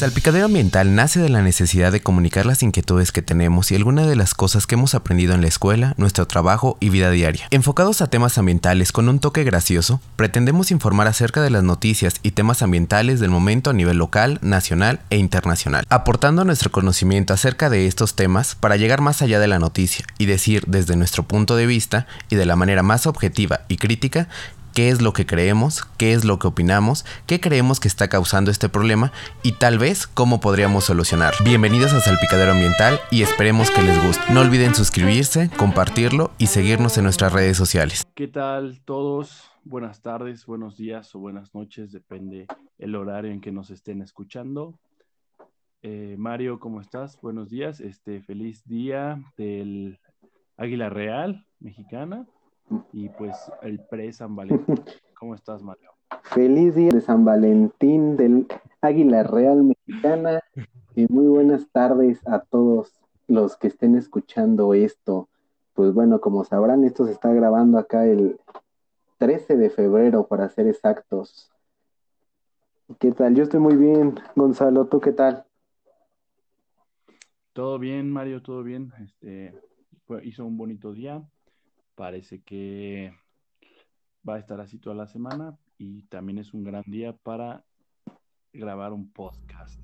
Salpicadero Ambiental nace de la necesidad de comunicar las inquietudes que tenemos y algunas de las cosas que hemos aprendido en la escuela, nuestro trabajo y vida diaria. Enfocados a temas ambientales con un toque gracioso, pretendemos informar acerca de las noticias y temas ambientales del momento a nivel local, nacional e internacional, aportando nuestro conocimiento acerca de estos temas para llegar más allá de la noticia y decir desde nuestro punto de vista y de la manera más objetiva y crítica qué es lo que creemos, qué es lo que opinamos, qué creemos que está causando este problema y tal vez cómo podríamos solucionar. Bienvenidos a Salpicadero Ambiental y esperemos que les guste. No olviden suscribirse, compartirlo y seguirnos en nuestras redes sociales. ¿Qué tal todos? Buenas tardes, buenos días o buenas noches, depende el horario en que nos estén escuchando. Eh, Mario, ¿cómo estás? Buenos días. Este feliz día del Águila Real mexicana y pues el pre-San Valentín. ¿Cómo estás, Mario? Feliz día de San Valentín del Águila Real Mexicana y muy buenas tardes a todos los que estén escuchando esto. Pues bueno, como sabrán, esto se está grabando acá el 13 de febrero, para ser exactos. ¿Qué tal? Yo estoy muy bien, Gonzalo. ¿Tú qué tal? Todo bien, Mario, todo bien. Este, hizo un bonito día Parece que va a estar así toda la semana y también es un gran día para grabar un podcast.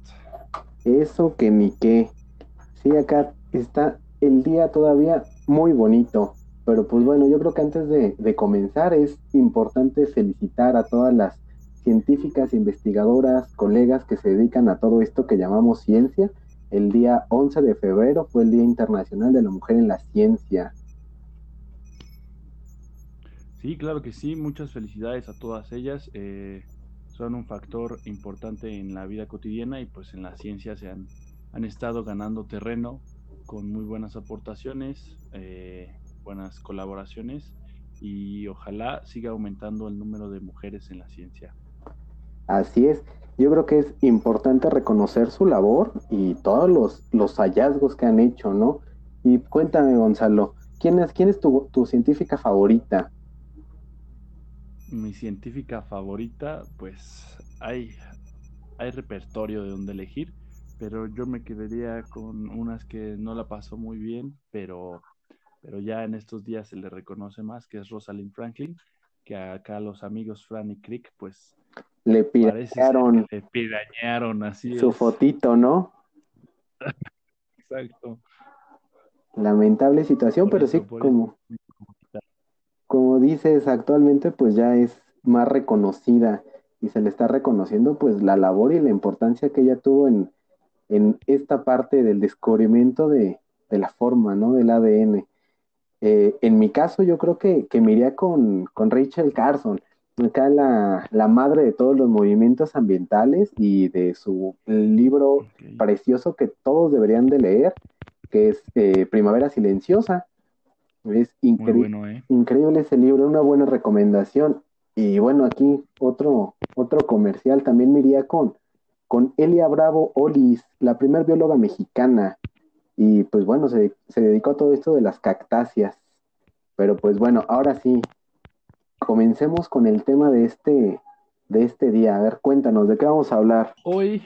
Eso que ni qué. Sí, acá está el día todavía muy bonito. Pero pues bueno, yo creo que antes de, comenzar es importante felicitar a todas las científicas, investigadoras, colegas que se dedican a todo esto que llamamos ciencia. El día 11 de febrero fue el Día Internacional de la Mujer en la Ciencia. Sí, claro que sí. Muchas felicidades a todas ellas. Eh, son un factor importante en la vida cotidiana y pues en la ciencia se han, han estado ganando terreno con muy buenas aportaciones, eh, buenas colaboraciones y ojalá siga aumentando el número de mujeres en la ciencia. Así es. Yo creo que es importante reconocer su labor y todos los, los hallazgos que han hecho, ¿no? Y cuéntame, Gonzalo, ¿quién es, quién es tu, tu científica favorita? Mi científica favorita, pues hay, hay repertorio de donde elegir, pero yo me quedaría con unas que no la pasó muy bien, pero, pero ya en estos días se le reconoce más, que es Rosalind Franklin, que acá los amigos Fran y Crick, pues le pirañaron, le pirañaron así. Su fotito, ¿no? Exacto. Lamentable situación, pero sí como como dices, actualmente pues ya es más reconocida y se le está reconociendo pues la labor y la importancia que ella tuvo en, esta parte del descubrimiento de, la forma, ¿no? Del ADN. Eh, en mi caso yo creo que, que me iría con, Rachel Carson, acá la, la, madre de todos los movimientos ambientales y de su libro precioso que todos deberían de leer, que es eh, Primavera Silenciosa. Es ¿eh? increíble ese libro, una buena recomendación. Y bueno, aquí otro, otro comercial también me iría con, con Elia Bravo Olis, la primer bióloga mexicana. Y pues bueno, se, se dedicó a todo esto de las cactáceas. Pero pues bueno, ahora sí, comencemos con el tema de este, de este día. A ver, cuéntanos, ¿de qué vamos a hablar? Hoy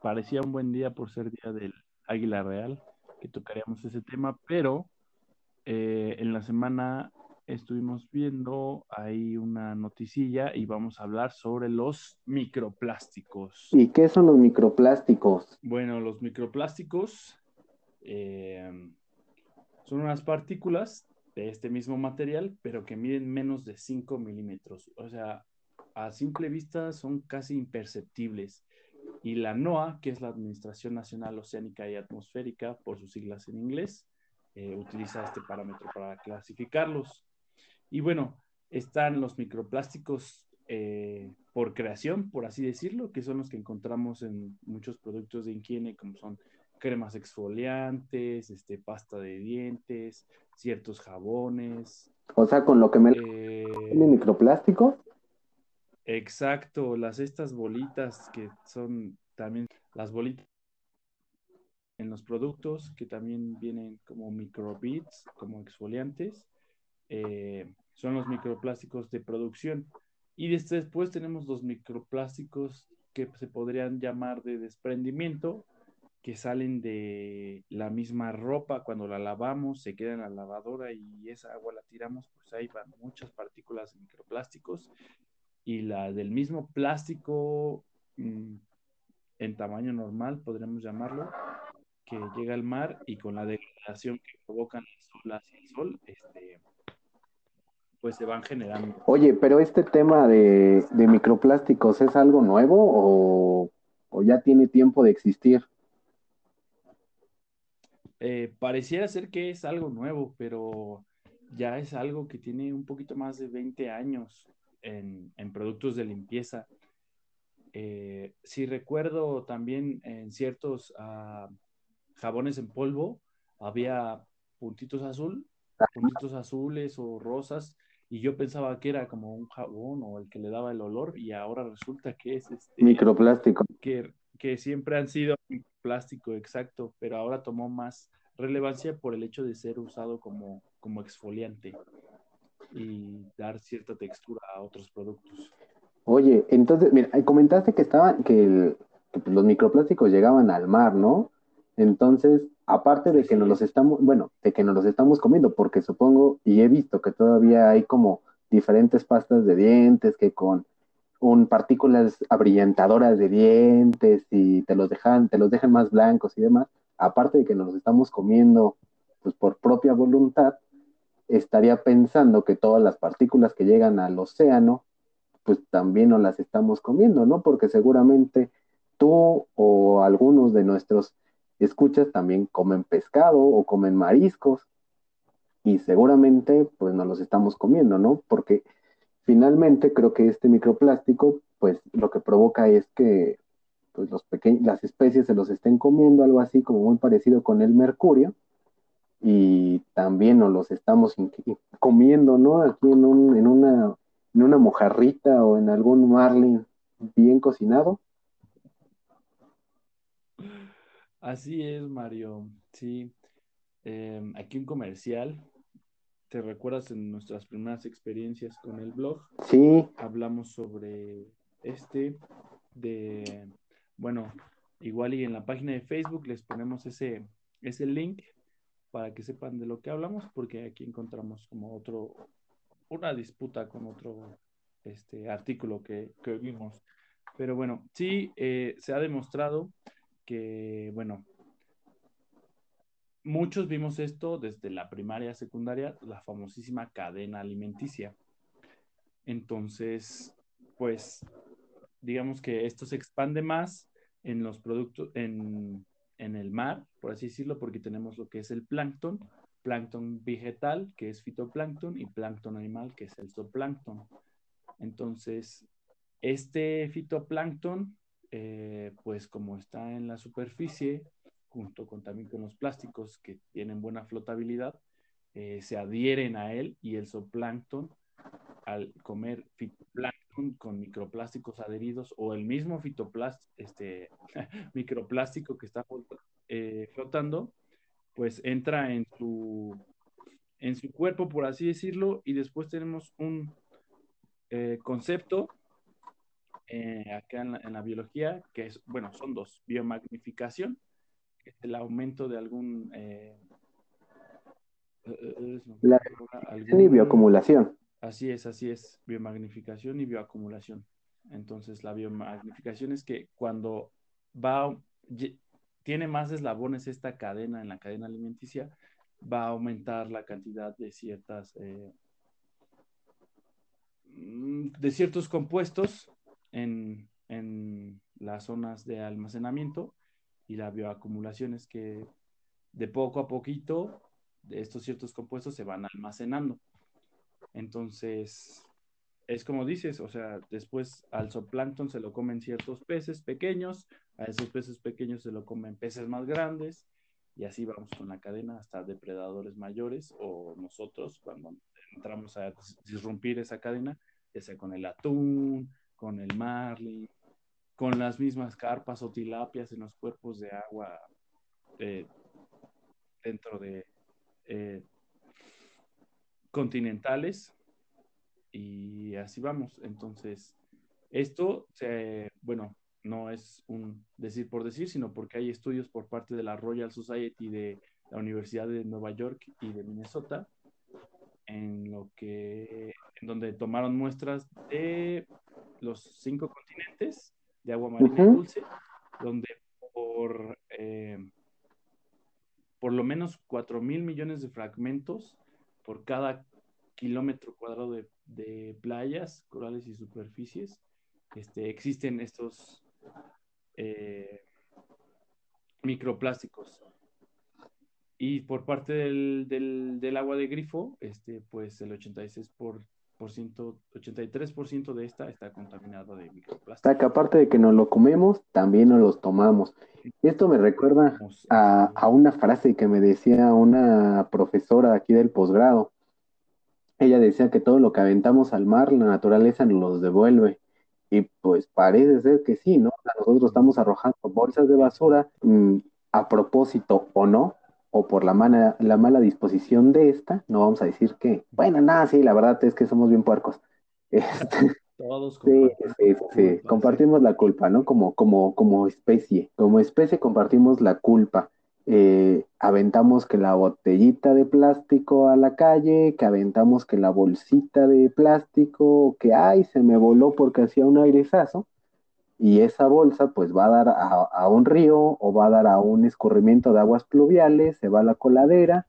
parecía un buen día por ser día del Águila Real, que tocaríamos ese tema, pero eh, en la semana estuvimos viendo ahí una noticilla y vamos a hablar sobre los microplásticos. ¿Y qué son los microplásticos? Bueno, los microplásticos eh, son unas partículas de este mismo material, pero que miden menos de 5 milímetros. O sea, a simple vista son casi imperceptibles. Y la NOAA, que es la Administración Nacional Oceánica y Atmosférica, por sus siglas en inglés, eh, utiliza este parámetro para clasificarlos. Y bueno, están los microplásticos eh, por creación, por así decirlo, que son los que encontramos en muchos productos de higiene, como son cremas exfoliantes, este, pasta de dientes, ciertos jabones. O sea, con lo que me... Eh, microplástico? Exacto, las estas bolitas que son también las bolitas en los productos que también vienen como microbits, como exfoliantes, eh, son los microplásticos de producción. Y después tenemos los microplásticos que se podrían llamar de desprendimiento, que salen de la misma ropa cuando la lavamos, se queda en la lavadora y esa agua la tiramos, pues ahí van muchas partículas de microplásticos. Y la del mismo plástico mm, en tamaño normal, podríamos llamarlo, que llega al mar y con la degradación que provocan las olas y el sol, este, pues se van generando. Oye, pero este tema de, microplásticos es algo nuevo o, ya tiene tiempo de existir? Eh, pareciera ser que es algo nuevo, pero ya es algo que tiene un poquito más de 20 años en, productos de limpieza. Eh, si recuerdo también en ciertos ah, jabones en polvo, había puntitos azul, puntitos azules o rosas y yo pensaba que era como un jabón o el que le daba el olor y ahora resulta que es este microplástico. que, que siempre han sido plástico exacto pero ahora tomó más relevancia por el hecho de ser usado como, como exfoliante y dar cierta textura a otros productos. Oye entonces mira comentaste que estaban que, que los microplásticos llegaban al mar no entonces aparte de que nos los estamos, bueno, de que nos los estamos comiendo, porque supongo y he visto que todavía hay como diferentes pastas de dientes que con un partículas abrillantadoras de dientes y te los dejan, te los dejan más blancos y demás, aparte de que nos los estamos comiendo pues por propia voluntad, estaría pensando que todas las partículas que llegan al océano, pues también nos las estamos comiendo, ¿no? Porque seguramente tú o algunos de nuestros escuchas también comen pescado o comen mariscos y seguramente pues nos los estamos comiendo, ¿no? Porque finalmente creo que este microplástico pues lo que provoca es que pues los las especies se los estén comiendo, algo así como muy parecido con el mercurio y también nos los estamos comiendo, ¿no? Aquí una, en una mojarrita o en algún marlin bien cocinado Así es, Mario. Sí. Em, aquí un comercial. ¿Te recuerdas en nuestras primeras experiencias con el blog? Sí. Hablamos sobre este de, bueno, igual y en la página de Facebook les ponemos ese, ese link para que sepan de lo que hablamos, porque aquí encontramos como otro, una disputa con otro este artículo que, que vimos. Pero bueno, sí, eh, se ha demostrado que, bueno, muchos vimos esto desde la primaria, secundaria, la famosísima cadena alimenticia. Entonces, pues, digamos que esto se expande más en los productos, en, en el mar, por así decirlo, porque tenemos lo que es el plancton, plancton vegetal, que es fitoplancton, y plancton animal, que es el zooplancton. Entonces, este fitoplancton eh, pues como está en la superficie, junto con también con los plásticos que tienen buena flotabilidad, eh, se adhieren a él y el zooplancton, al comer fitoplancton con microplásticos adheridos o el mismo fitoplástico, este, microplástico que está eh, flotando, pues entra en su, en su cuerpo, por así decirlo, y después tenemos un concepto eh, acá en la, biología, que es, bueno, son dos, biomagnificación, que es el aumento de algún... Eh, eh, y bioacumulación. Así es, así es, biomagnificación y bioacumulación. Entonces, la biomagnificación es que cuando va, tiene más eslabones esta cadena en la cadena alimenticia, va a aumentar la cantidad de ciertas, mm, de ciertos compuestos en, las zonas de almacenamiento y la bioacumulación es que de poco a poquito estos ciertos compuestos se van almacenando. Entonces, es como dices, o sea, después al zooplancton se lo comen ciertos peces pequeños, a esos peces pequeños se lo comen peces más grandes, y así vamos con la cadena hasta depredadores mayores o nosotros cuando entramos a disrumpir esa cadena, ya sea con el atún, con el marlin, con las mismas carpas o tilapias en los cuerpos de agua eh, dentro de eh, continentales y así vamos. Entonces, esto, bueno, decir por decir, sino porque hay estudios por parte de la Royal Society de la Universidad de Nueva York y de Minnesota, en lo que, en donde tomaron muestras de los cinco continentes de agua marina dulce, donde por, eh, por lo menos 4 mil millones de fragmentos por cada kilómetro cuadrado de, playas, corales y superficies, este, existen estos eh, microplásticos. Y por parte del, del, agua de grifo, este, pues el 86%, por, 83% de esta está contaminada de microplásticos. que aparte de que nos lo comemos, también nos los tomamos. Esto me recuerda a, a una frase que me decía una profesora aquí del posgrado. Ella decía que todo lo que aventamos al mar, la naturaleza nos los devuelve. Y pues parece ser que sí, ¿no? Nosotros estamos arrojando bolsas de basura mm, a propósito o no, o por la mala, la mala disposición de esta, no vamos a decir que, bueno, nada, sí, la verdad es que somos bien puercos. Este, Todos sí, sí, sí, compartimos la culpa, ¿no? Como, como, como especie, como especie compartimos la culpa. Eh, aventamos que la botellita de plástico a la calle, que aventamos que la bolsita de plástico, que ay, se me voló porque hacía un airezazo, y esa bolsa pues va a dar a, un río o va a dar a un escurrimiento de aguas pluviales, se va a la coladera,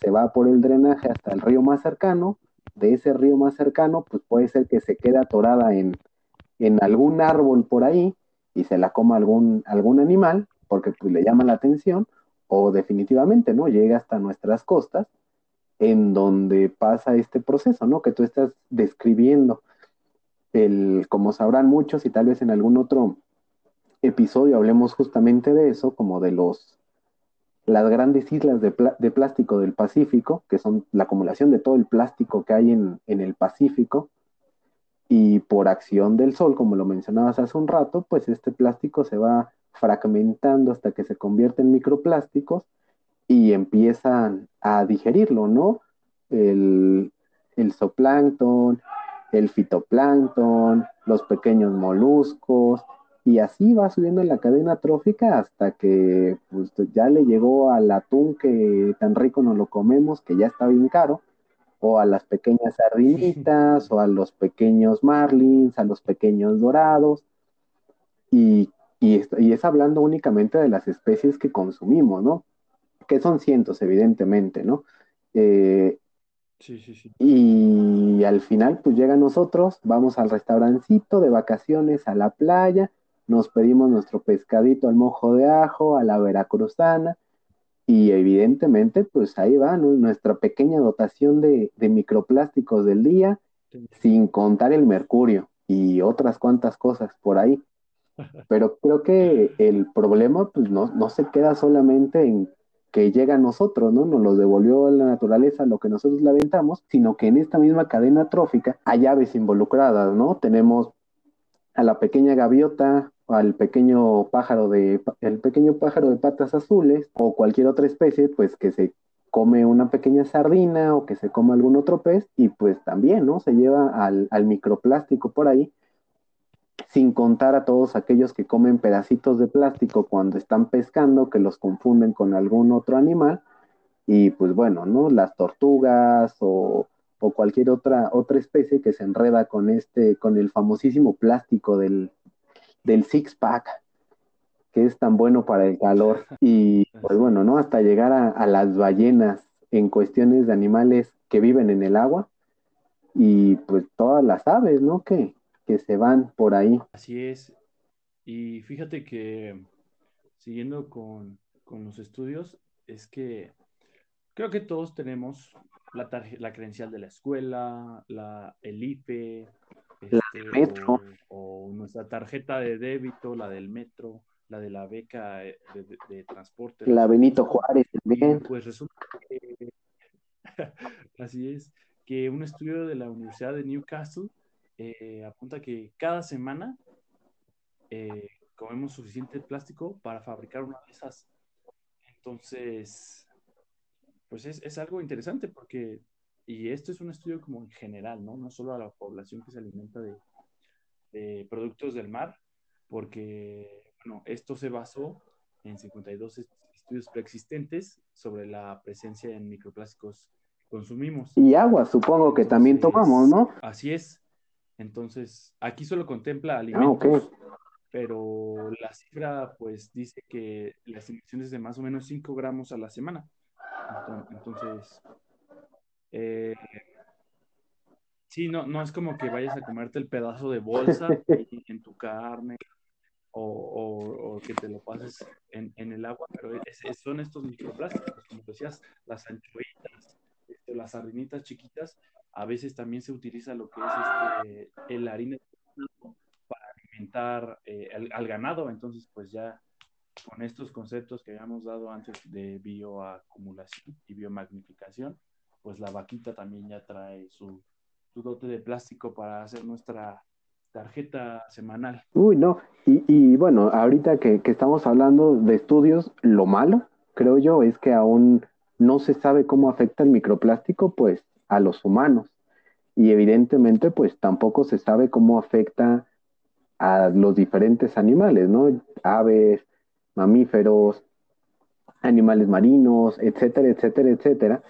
se va por el drenaje hasta el río más cercano, de ese río más cercano pues puede ser que se quede atorada en, en algún árbol por ahí y se la coma algún, algún animal porque pues le llama la atención, o definitivamente, ¿no? Llega hasta nuestras costas, en donde pasa este proceso, ¿no? Que tú estás describiendo. El, como sabrán muchos, y tal vez en algún otro episodio hablemos justamente de eso, como de los las grandes islas de, plástico del Pacífico, que son la acumulación de todo el plástico que hay en, en el Pacífico, y por acción del sol, como lo mencionabas hace un rato, pues este plástico se va fragmentando hasta que se convierte en microplásticos y empiezan a digerirlo, ¿no? El, el zooplancton, el fitoplancton, los pequeños moluscos, y así va subiendo en la cadena trófica hasta que pues, ya le llegó al atún que tan rico nos lo comemos, que ya está bien caro, o a las pequeñas sardinitas, o a los pequeños marlins, a los pequeños dorados, y y, es hablando únicamente de las especies que consumimos, ¿no? Que son cientos, evidentemente, ¿no? Eh, sí, sí, sí. Y al final, pues llega a nosotros, vamos al restaurancito de vacaciones, a la playa, nos pedimos nuestro pescadito al mojo de ajo, a la veracruzana, y evidentemente, pues ahí va nuestra pequeña dotación de, de microplásticos del día, sin contar el mercurio y otras cuantas cosas por ahí. Pero creo que el problema pues no, no se queda solamente en que llega a nosotros, ¿no? Nos lo devolvió la naturaleza lo que nosotros le aventamos, sino que en esta misma cadena trófica hay aves involucradas, ¿no? Tenemos a la pequeña gaviota, al pequeño pájaro de el pequeño pájaro de patas azules o cualquier otra especie, pues que se come una pequeña sardina o que se come algún otro pez y pues también, ¿no? Se lleva al, al microplástico por ahí sin contar a todos aquellos que comen pedacitos de plástico cuando están pescando, que los confunden con algún otro animal, y pues bueno, ¿no? Las tortugas o, cualquier otra, otra especie que se enreda con este, con el famosísimo plástico del, del six pack, que es tan bueno para el calor. Y pues bueno, ¿no? Hasta llegar a, a las ballenas en cuestiones de animales que viven en el agua, y pues todas las aves, ¿no? Que, que se van por ahí. Así es. Y fíjate que siguiendo con, los estudios, es que creo que todos tenemos la, la credencial de la escuela, la, el IFE, este, metro. O, nuestra tarjeta de débito, la del metro, la de la beca de, transporte. La Benito Juárez también. Pues resulta que, así es, que un estudio de la Universidad de Newcastle eh, apunta que cada semana eh, comemos suficiente plástico para fabricar una de esas. Entonces, pues es, algo interesante porque, y esto es un estudio como en general, ¿no? No solo a la población que se alimenta de, productos del mar, porque, bueno, esto se basó en 52 estudios preexistentes sobre la presencia en microplásticos que consumimos. Y agua, supongo que también tomamos, ¿no? Así es. Entonces, aquí solo contempla ah, alimentos, pero la cifra pues dice que las emisiones de más o menos 5 gramos a la semana. Entonces, eh, sí, no, no es como que vayas a comerte el pedazo de bolsa en tu carne o, que te lo pases en, el agua, pero son estos microplásticos, como decías, las anchoitas, este, las sardinitas chiquitas, a veces también se utiliza lo que es este, el harina para alimentar eh, al, ganado, entonces pues ya con estos conceptos que habíamos dado antes de bioacumulación y biomagnificación, pues la vaquita también ya trae su, su dote de plástico para hacer nuestra tarjeta semanal. Uy, no, y, y bueno, ahorita que, que, estamos hablando de estudios, lo malo, creo yo, es que aún no se sabe cómo afecta el microplástico, pues, a los humanos. Y evidentemente, pues, tampoco se sabe cómo afecta a los diferentes animales, ¿no? Aves, mamíferos, animales marinos, etcétera, etcétera, etcétera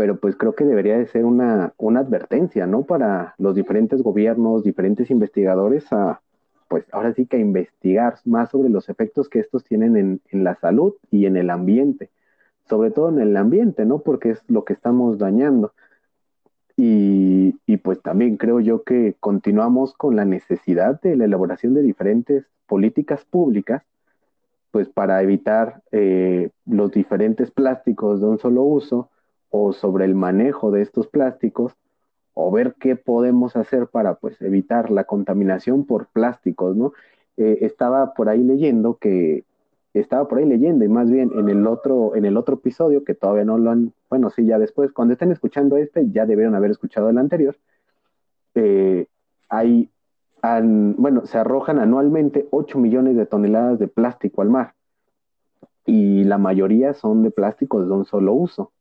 pero pues creo que debería de ser una, una advertencia, ¿no? Para los diferentes gobiernos, diferentes investigadores a, pues ahora sí que a investigar más sobre los efectos que estos tienen en, en, la salud y en el ambiente, sobre todo en el ambiente, ¿no? Porque es lo que estamos dañando. Y, pues también creo yo que continuamos con la necesidad de la elaboración de diferentes políticas públicas, pues para evitar eh, los diferentes plásticos de un solo uso, o sobre el manejo de estos plásticos o ver qué podemos hacer para pues evitar la contaminación por plásticos, ¿no? Eh, estaba por ahí leyendo que estaba por ahí leyendo y más bien en el otro en el otro episodio que todavía no lo han bueno sí ya después cuando estén escuchando este ya debieron haber escuchado el anterior eh, hay bueno se arrojan anualmente 8 millones de toneladas de plástico al mar y la mayoría son de plásticos de un solo uso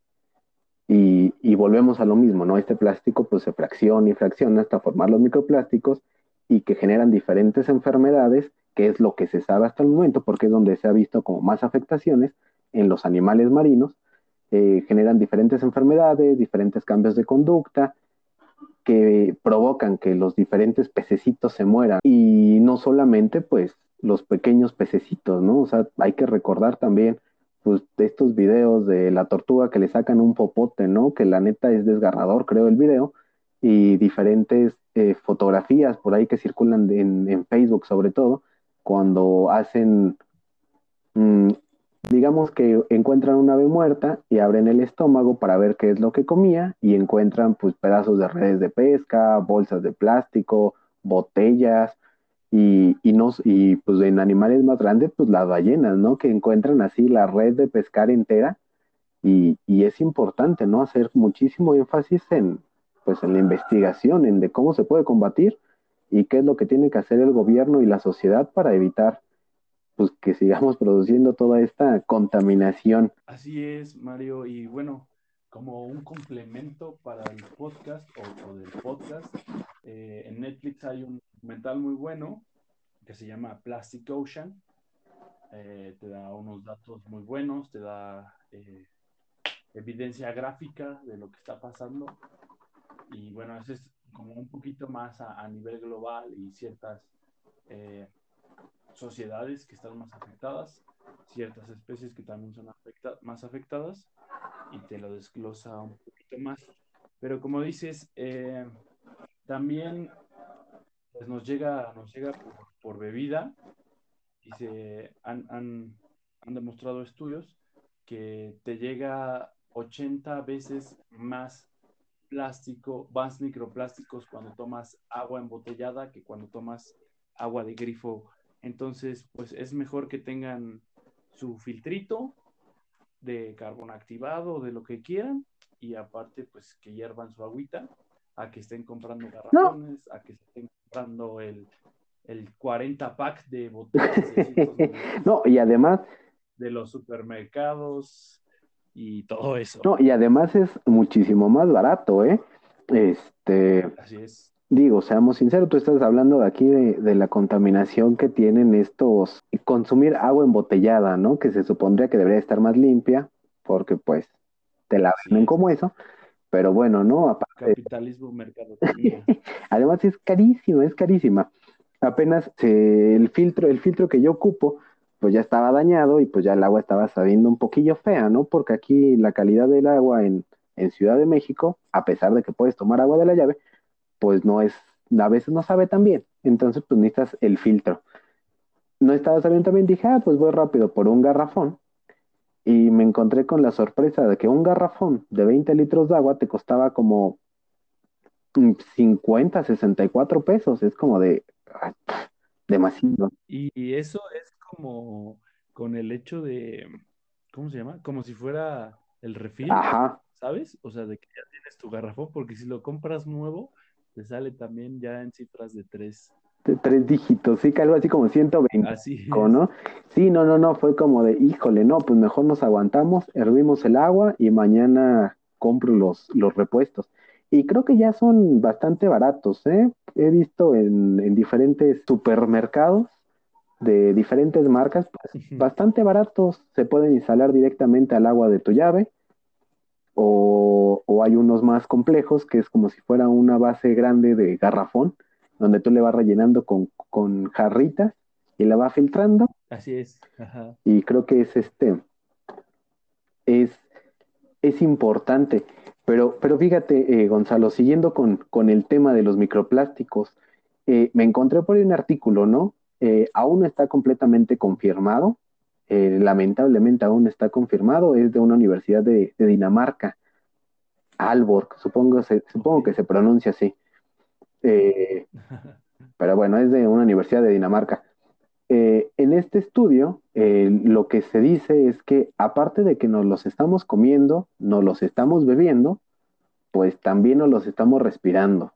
y, volvemos a lo mismo, ¿no? Este plástico pues se fracciona y fracciona hasta formar los microplásticos y que generan diferentes enfermedades, que es lo que se sabe hasta el momento, porque es donde se ha visto como más afectaciones en los animales marinos, eh, generan diferentes enfermedades, diferentes cambios de conducta, que provocan que los diferentes pececitos se mueran. Y no solamente pues los pequeños pececitos, ¿no? O sea, hay que recordar también pues, estos videos de la tortuga que le sacan un popote, ¿no? Que la neta es desgarrador, creo, el video, y diferentes eh, fotografías por ahí que circulan en, Facebook sobre todo, cuando hacen, mm, digamos que encuentran una ave muerta y abren el estómago para ver qué es lo que comía y encuentran pues pedazos de redes de pesca, bolsas de plástico, botellas, y, y, y pues en animales más grandes, pues las ballenas, ¿no? Que encuentran así la red de pescar entera y, y, es importante, ¿no? Hacer muchísimo énfasis en, pues en la investigación, en de cómo se puede combatir y qué es lo que tiene que hacer el gobierno y la sociedad para evitar pues que sigamos produciendo toda esta contaminación. Así es, Mario, y bueno, como un complemento para el podcast o, del podcast, eh, en Netflix hay un documental muy bueno que se llama Plastic Ocean. Eh, te da unos datos muy buenos, te da eh, evidencia gráfica de lo que está pasando. Y bueno, ese es como un poquito más a, nivel global y ciertas sociedades que están más afectadas, ciertas especies que también son más afectadas y te lo desglosa un poquito más. Pero como dices, eh, también pues, nos llega, nos llega por, bebida y se han, han, han, demostrado estudios que te llega 80 veces más plástico, más microplásticos cuando tomas agua embotellada que cuando tomas agua de grifo. Entonces, pues es mejor que tengan su filtrito de carbón activado, de lo que quieran, y aparte, pues que hiervan su agüita, a que estén comprando garrafones, a que estén comprando el, el 40 pack de botellas. no, y además... De los supermercados y todo eso. No, y además es muchísimo más barato, ¿eh? Este... Así es digo, seamos sinceros, tú estás hablando de aquí de, de, la contaminación que tienen estos consumir agua embotellada, ¿no? Que se supondría que debería estar más limpia, porque pues te la venden como eso, pero bueno, ¿no? Capitalismo, mercado. Además es carísimo, es carísima. Apenas el filtro, el filtro que yo ocupo, pues ya estaba dañado y pues ya el agua estaba sabiendo un poquillo fea, ¿no? Porque aquí la calidad del agua en, en Ciudad de México, a pesar de que puedes tomar agua de la llave, pues no es, a veces no sabe tan bien. Entonces, pues necesitas el filtro. No estaba sabiendo también, dije, ah, pues voy rápido por un garrafón. Y me encontré con la sorpresa de que un garrafón de 20 litros de agua te costaba como 50, 64 pesos. Es como de demasiado. Y eso es como con el hecho de, ¿cómo se llama? Como si fuera el refil, Ajá. ¿sabes? O sea, de que ya tienes tu garrafón, porque si lo compras nuevo, te sale también ya en cifras de tres. De tres dígitos, sí, que algo así como 120, así ¿no? Sí, no, no, no, fue como de, híjole, no, pues mejor nos aguantamos, hervimos el agua y mañana compro los, los repuestos. Y creo que ya son bastante baratos, ¿eh? He visto en, en diferentes supermercados de diferentes marcas, pues bastante baratos, se pueden instalar directamente al agua de tu llave, o, o, hay unos más complejos que es como si fuera una base grande de garrafón, donde tú le vas rellenando con, con jarritas y la va filtrando. Así es. Y creo que es este, es, es importante. Pero, pero fíjate, eh, Gonzalo, siguiendo con, con, el tema de los microplásticos, eh, me encontré por ahí un artículo, ¿no? Eh, aún no está completamente confirmado, eh, lamentablemente aún no está confirmado, es de una universidad de, Dinamarca, Alborg, supongo, supongo que se pronuncia así. Eh, pero bueno, es de una universidad de Dinamarca. en este estudio, lo que se dice es que aparte de que nos los estamos comiendo, nos los estamos bebiendo, pues también nos los estamos respirando.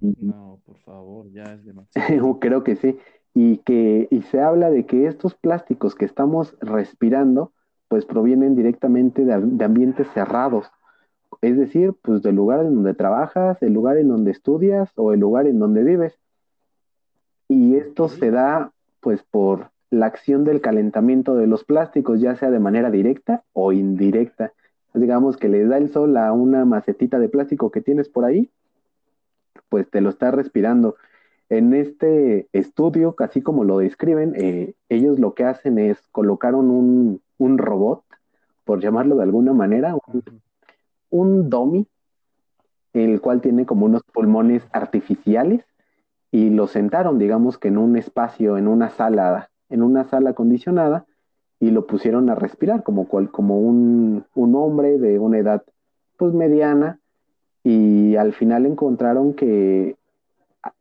No, por favor, ya es demasiado. Creo que sí. Y que y se habla de que estos plásticos que estamos respirando, pues provienen directamente de, ambientes cerrados. Es decir, pues del lugar en donde trabajas, el lugar en donde estudias o el lugar en donde vives. Y esto se da pues por la acción del calentamiento de los plásticos, ya sea de manera directa o indirecta. Digamos que le da el sol a una macetita de plástico que tienes por ahí pues te lo está respirando. En este estudio, así como lo describen, eh, ellos lo que hacen es colocaron un, un, robot, por llamarlo de alguna manera, un, un dummy, el cual tiene como unos pulmones artificiales, y lo sentaron, digamos que en un espacio, en una sala, en una sala acondicionada, y lo pusieron a respirar como, cual, como un, un hombre de una edad pues mediana, y al final encontraron que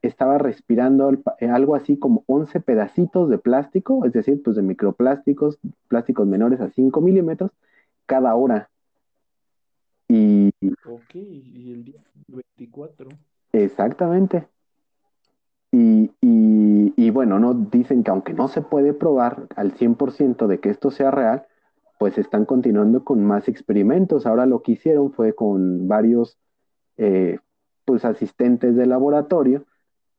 estaba respirando algo así como 11 pedacitos de plástico, es decir, pues de microplásticos, plásticos menores a 5 milímetros, cada hora. Y... Ok, y el día 24. Exactamente. Y, y, y, bueno, no dicen que aunque no se puede probar al 100% de que esto sea real, pues están continuando con más experimentos. Ahora lo que hicieron fue con varios eh, pues asistentes de laboratorio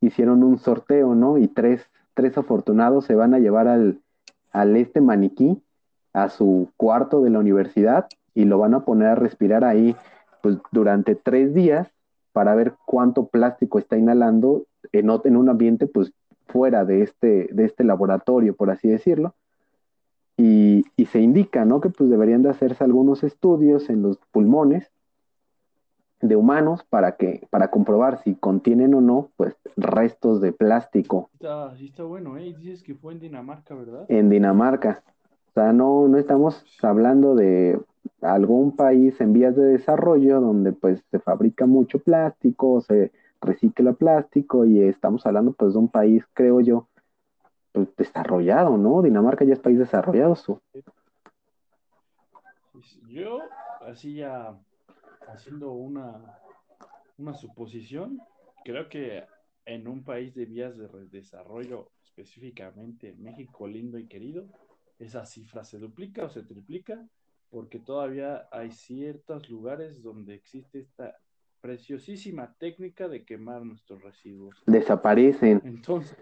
hicieron un sorteo, ¿no? Y tres, tres afortunados se van a llevar al, al este maniquí a su cuarto de la universidad y lo van a poner a respirar ahí pues durante tres días para ver cuánto plástico está inhalando en, en un ambiente pues fuera de este, de este laboratorio, por así decirlo. Y, y, se indica, ¿no? Que pues deberían de hacerse algunos estudios en los pulmones de humanos para que para comprobar si contienen o no pues restos de plástico. Está, sí está bueno, ¿eh? Dices que fue en Dinamarca, ¿verdad? En Dinamarca. O sea, no, no estamos hablando de algún país en vías de desarrollo donde pues se fabrica mucho plástico, se recicla plástico y estamos hablando pues de un país, creo yo, pues desarrollado, ¿no? Dinamarca ya es país desarrollado. Su. Yo, así ya haciendo una, una suposición, creo que en un país de vías de desarrollo, específicamente México lindo y querido, esa cifra se duplica o se triplica, porque todavía hay ciertos lugares donde existe esta preciosísima técnica de quemar nuestros residuos. Desaparecen. Entonces,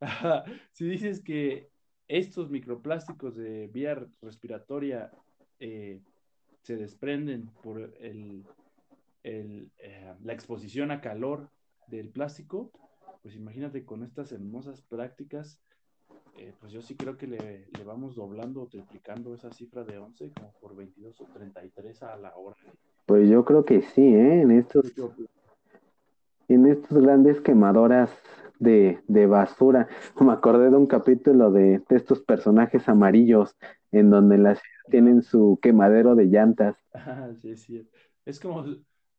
si dices que estos microplásticos de vía respiratoria eh, se desprenden por el, el, eh, la exposición a calor del plástico, pues imagínate con estas hermosas prácticas, eh, pues yo sí creo que le, le, vamos doblando o triplicando esa cifra de 11 como por 22 o 33 a la hora. Pues yo creo que sí, ¿eh? En estos, en estos grandes quemadoras de, de, basura. Me acordé de un capítulo de, de, estos personajes amarillos en donde las tienen su quemadero de llantas. Ah, sí, sí. Es como,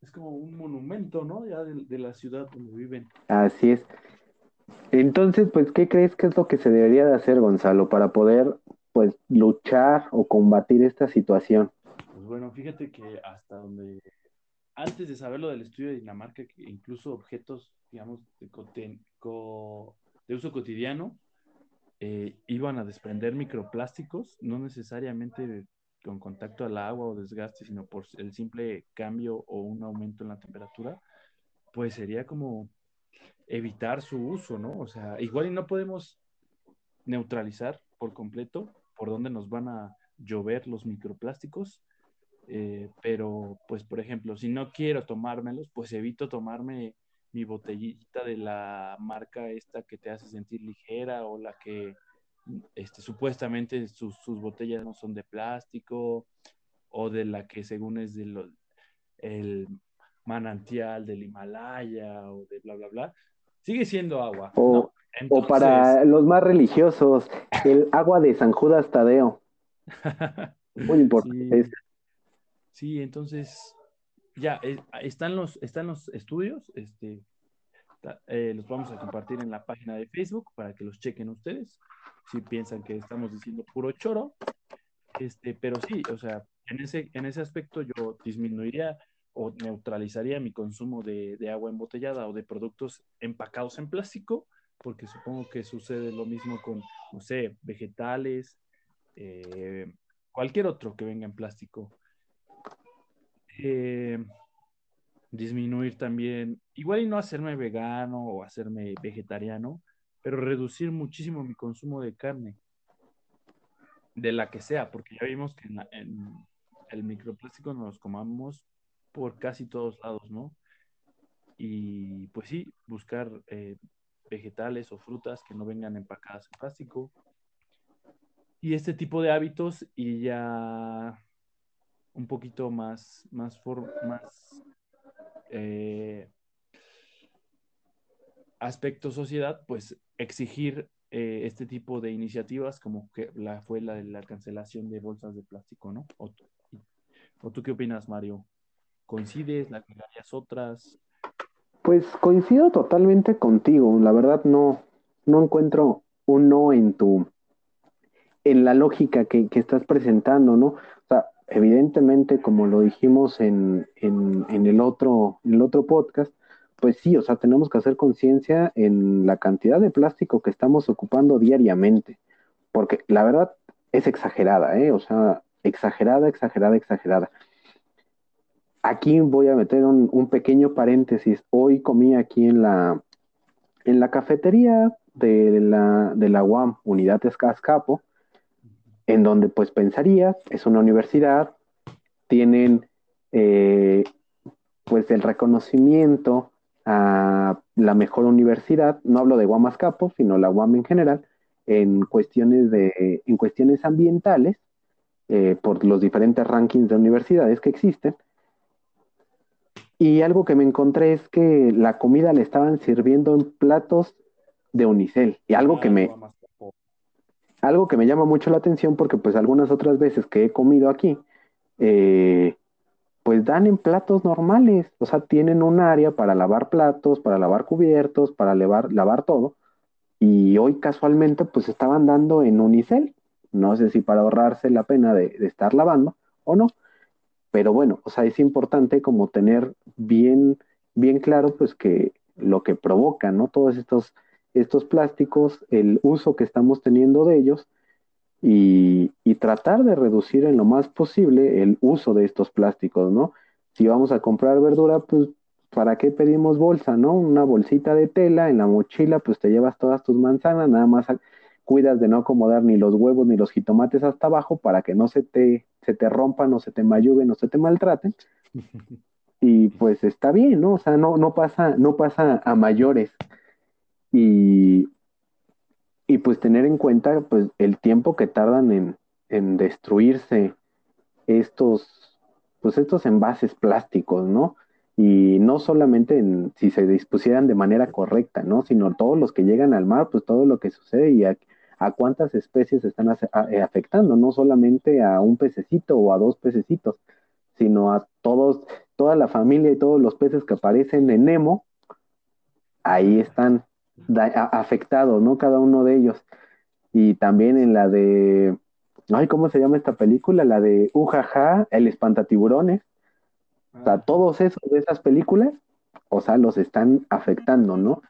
es como un monumento, ¿no? Ya de, de, la ciudad donde viven. Así es. Entonces, pues, ¿qué crees que es lo que se debería de hacer, Gonzalo, para poder, pues, luchar o combatir esta situación? Pues bueno, fíjate que hasta donde, antes de saber lo del estudio de Dinamarca, que incluso objetos, digamos, de, de uso cotidiano, eh, iban a desprender microplásticos, no necesariamente con contacto al agua o desgaste, sino por el simple cambio o un aumento en la temperatura, pues sería como evitar su uso, ¿no? O sea, igual no podemos neutralizar por completo por dónde nos van a llover los microplásticos, eh, pero pues por ejemplo, si no quiero tomármelos, pues evito tomarme mi botellita de la marca esta que te hace sentir ligera o la que este, supuestamente sus, sus botellas no son de plástico o de la que según es del el manantial del Himalaya o de bla, bla, bla, sigue siendo agua. O, o para los más religiosos, el agua de San Judas Tadeo. Muy importante. Sí, sí entonces ya eh, están, los, están los estudios, este, eh, los vamos a compartir en la página de Facebook para que los chequen ustedes, si piensan que estamos diciendo puro choro, este, pero sí, o sea, en ese, en ese aspecto yo disminuiría o neutralizaría mi consumo de, de agua embotellada o de productos empacados en plástico, porque supongo que sucede lo mismo con, no sé, vegetales, eh, cualquier otro que venga en plástico. Eh, disminuir también, igual y no hacerme vegano o hacerme vegetariano, pero reducir muchísimo mi consumo de carne, de la que sea, porque ya vimos que en, el microplástico nos comamos por casi todos lados, ¿no? Y pues sí, buscar eh, vegetales o frutas que no vengan empacadas en plástico. Y este tipo de hábitos y ya un poquito más, más, más eh, aspecto sociedad, pues exigir eh, este tipo de iniciativas como que la fue la de la cancelación de bolsas de plástico, ¿no? ¿O, tú qué opinas, Mario? ¿Coincides? ¿La otras? Pues coincido totalmente contigo. La verdad no, no encuentro un no en tu, en la lógica que, que estás presentando, ¿no? O sea, evidentemente, como lo dijimos en, el otro, en el otro podcast, pues sí, o sea, tenemos que hacer conciencia en la cantidad de plástico que estamos ocupando diariamente, porque la verdad es exagerada, ¿eh? O sea, exagerada, exagerada, exagerada. Aquí voy a meter un, pequeño paréntesis. Hoy comí aquí en la, en la cafetería de la, de la UAM, Unidad Escascapo, en donde pues pensaría, es una universidad, tienen eh, pues el reconocimiento a la mejor universidad, no hablo de Capo, sino la UAM en general, en cuestiones, de, en cuestiones ambientales, eh, por los diferentes rankings de universidades que existen. Y algo que me encontré es que la comida le estaban sirviendo en platos de unicel. Y algo que me, algo que me llama mucho la atención porque pues algunas otras veces que he comido aquí, eh, pues dan en platos normales, o sea, tienen un área para lavar platos, para lavar cubiertos, para lavar, lavar todo, y hoy casualmente pues estaban dando en unicel, no sé si para ahorrarse la pena de, estar lavando o no, pero bueno, o sea, es importante como tener bien, bien claro pues que lo que provoca, ¿no? Todos estos estos plásticos, el uso que estamos teniendo de ellos y, tratar de reducir en lo más posible el uso de estos plásticos, ¿no? Si vamos a comprar verdura, pues ¿para qué pedimos bolsa, no? Una bolsita de tela, en la mochila pues te llevas todas tus manzanas, nada más cuidas de no acomodar ni los huevos ni los jitomates hasta abajo para que no se te, se te rompan, no se te mayuguen, no se te maltraten. Y pues está bien, ¿no? O sea, no, no pasa, no pasa a mayores. Y, y pues tener en cuenta pues el tiempo que tardan en, en destruirse estos, pues estos envases plásticos, ¿no? y no solamente en, si se dispusieran de manera correcta, ¿no? Sino todos los que llegan al mar, pues todo lo que sucede y a, cuántas especies están eh, afectando, no solamente a un pececito o a dos pececitos, sino a todos, toda la familia y todos los peces que aparecen en Nemo, ahí están afectados, ¿no? Cada uno de ellos. Y también en la de, ay, ¿cómo se llama esta película? La de Ujaja, el espantatiburones o sea, todos esos de esas películas, o sea, los están afectando, ¿no?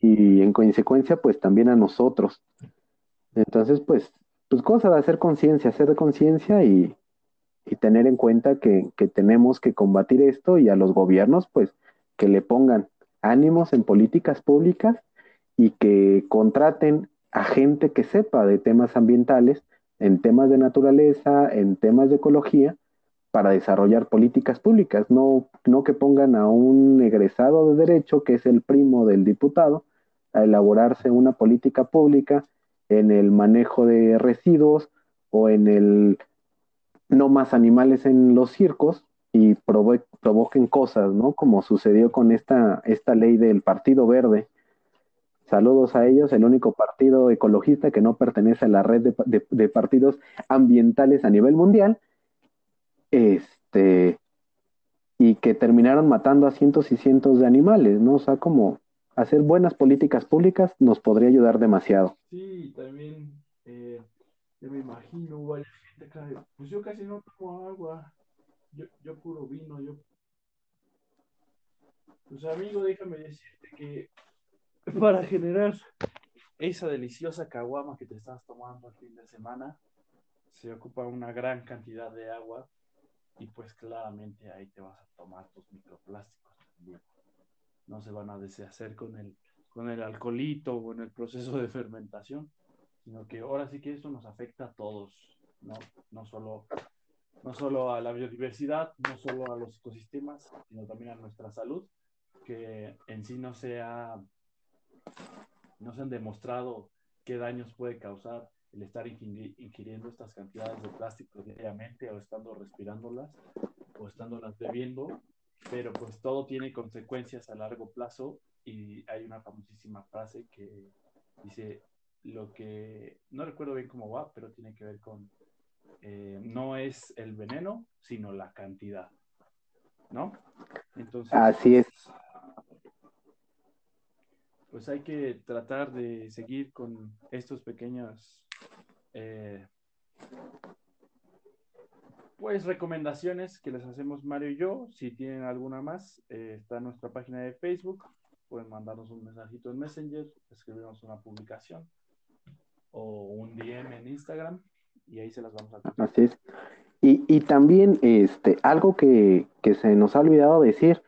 Y en consecuencia, pues también a nosotros. Entonces, pues, pues cosa de hacer conciencia, hacer conciencia y, y, tener en cuenta que, que tenemos que combatir esto y a los gobiernos, pues, que le pongan ánimos en políticas públicas y que contraten a gente que sepa de temas ambientales, en temas de naturaleza, en temas de ecología, para desarrollar políticas públicas, no, no que pongan a un egresado de derecho, que es el primo del diputado, a elaborarse una política pública en el manejo de residuos o en el no más animales en los circos y provoquen cosas, ¿no? Como sucedió con esta, esta ley del Partido Verde. Saludos a ellos, el único partido ecologista que no pertenece a la red de partidos ambientales a nivel mundial, este, y que terminaron matando a cientos y cientos de animales, ¿no? O sea, como hacer buenas políticas públicas nos podría ayudar demasiado. Sí, también, eh, yo me imagino, pues yo casi no tomo agua, yo, yo puro vino, yo... Pues amigo, déjame decirte que para generar esa deliciosa caguama que te estás tomando el fin de semana, se ocupa una gran cantidad de agua y pues claramente ahí te vas a tomar tus microplásticos también. No se van a deshacer con el, con el alcoholito o en el proceso de fermentación, sino que ahora sí que eso nos afecta a todos, no, no, solo, no solo a la biodiversidad, no solo a los ecosistemas, sino también a nuestra salud, que en sí no se, no se han demostrado qué daños puede causar el estar ingiriendo estas cantidades de plástico diariamente o estando respirándolas o estándolas bebiendo, pero pues todo tiene consecuencias a largo plazo y hay una famosísima frase que dice lo que, no recuerdo bien cómo va, pero tiene que ver con, eh, no es el veneno, sino la cantidad, ¿no? Entonces, Así es. Pues hay que tratar de seguir con estos pequeños eh, pues recomendaciones que les hacemos Mario y yo. Si tienen alguna más, eh, está en nuestra página de Facebook. Pueden mandarnos un mensajito en Messenger, escribirnos una publicación o un DM en Instagram y ahí se las vamos a Así es. Y, y también este, algo que, que se nos ha olvidado decir,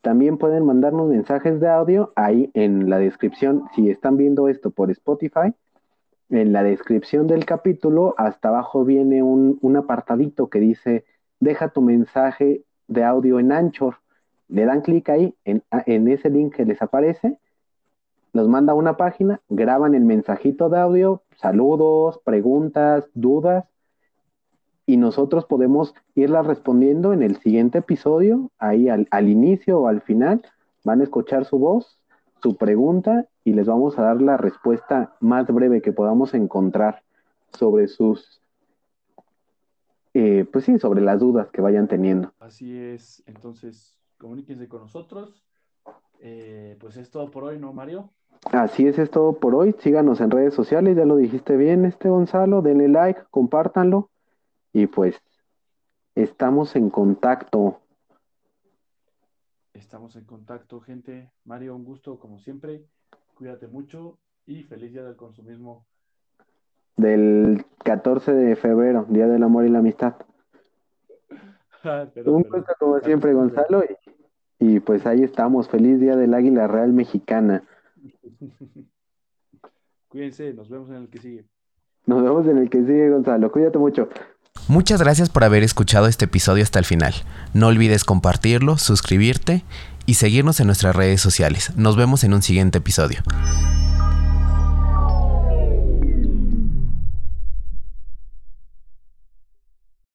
también pueden mandarnos mensajes de audio ahí en la descripción. Si están viendo esto por Spotify, en la descripción del capítulo, hasta abajo viene un, apartadito que dice, deja tu mensaje de audio en Anchor. Le dan clic ahí, en, en, ese link que les aparece, nos manda una página, graban el mensajito de audio, saludos, preguntas, dudas, y nosotros podemos irlas respondiendo en el siguiente episodio, ahí al, al inicio o al final, van a escuchar su voz, su pregunta, y les vamos a dar la respuesta más breve que podamos encontrar sobre sus, eh, pues sí, sobre las dudas que vayan teniendo. Así es, entonces comuníquense con nosotros. Eh, pues es todo por hoy, ¿no, Mario? Así es, es todo por hoy. Síganos en redes sociales, ya lo dijiste bien, este Gonzalo. Denle like, compártanlo y pues estamos en contacto. Estamos en contacto, gente. Mario, un gusto como siempre. Cuídate mucho y feliz día del consumismo. Del 14 de febrero, Día del Amor y la Amistad. Un gusto como siempre, Gonzalo. Y pues ahí estamos, feliz día del Águila Real Mexicana. Cuídense, nos vemos en el que sigue. Nos vemos en el que sigue, Gonzalo. Cuídate mucho. Muchas gracias por haber escuchado este episodio hasta el final. No olvides compartirlo, suscribirte y seguirnos en nuestras redes sociales. Nos vemos en un siguiente episodio.